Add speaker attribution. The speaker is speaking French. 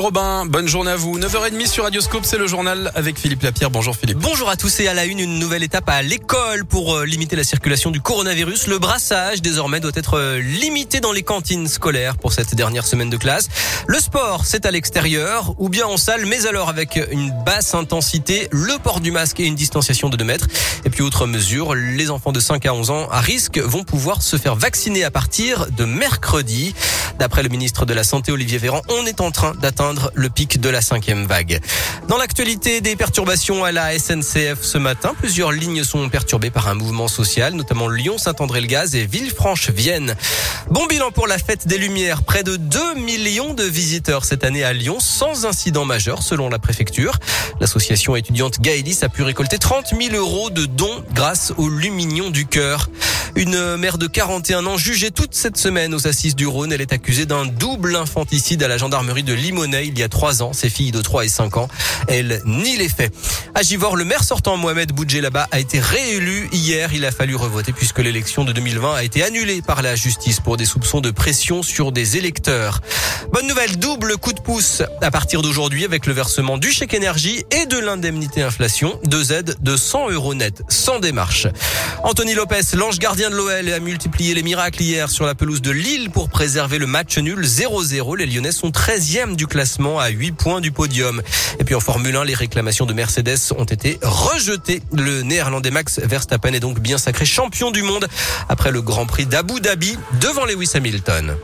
Speaker 1: Robin, bonne journée à vous. 9h30 sur Radioscope, c'est le journal avec Philippe Lapierre. Bonjour Philippe.
Speaker 2: Bonjour à tous et à la une, une nouvelle étape à l'école pour euh, limiter la circulation du coronavirus. Le brassage désormais doit être euh, limité dans les cantines scolaires pour cette dernière semaine de classe. Le sport, c'est à l'extérieur ou bien en salle, mais alors avec une basse intensité, le port du masque et une distanciation de 2 mètres. Et puis autre mesure, les enfants de 5 à 11 ans à risque vont pouvoir se faire vacciner à partir de mercredi. D'après le ministre de la Santé Olivier Véran, on est en train d'atteindre le pic de la cinquième vague. Dans l'actualité des perturbations à la SNCF ce matin, plusieurs lignes sont perturbées par un mouvement social, notamment Lyon-Saint-André-le-Gaz et Villefranche-Vienne. Bon bilan pour la fête des Lumières, près de 2 millions de visiteurs cette année à Lyon, sans incident majeur selon la préfecture. L'association étudiante Gaëlis a pu récolter 30 000 euros de dons grâce au Lumignon du cœur. Une mère de 41 ans jugée toute cette semaine aux assises du Rhône. Elle est accusée d'un double infanticide à la gendarmerie de Limonest il y a trois ans. Ses filles de 3 et 5 ans. Elle nie les faits. À Givor, le maire sortant Mohamed Boudjelaba a été réélu hier. Il a fallu revoter puisque l'élection de 2020 a été annulée par la justice pour des soupçons de pression sur des électeurs. Bonne nouvelle, double coup de pouce à partir d'aujourd'hui avec le versement du chèque énergie et de l'indemnité inflation. Deux aides de 100 euros net, sans démarche. Anthony Lopez, l'ange gardien de l'OL, a multiplié les miracles hier sur la pelouse de Lille pour préserver le match nul 0-0. Les Lyonnais sont 13e du classement à 8 points du podium. Et puis en Formule 1, les réclamations de Mercedes ont été rejetées. Le néerlandais Max Verstappen est donc bien sacré champion du monde après le Grand Prix d'Abu Dhabi devant Lewis Hamilton.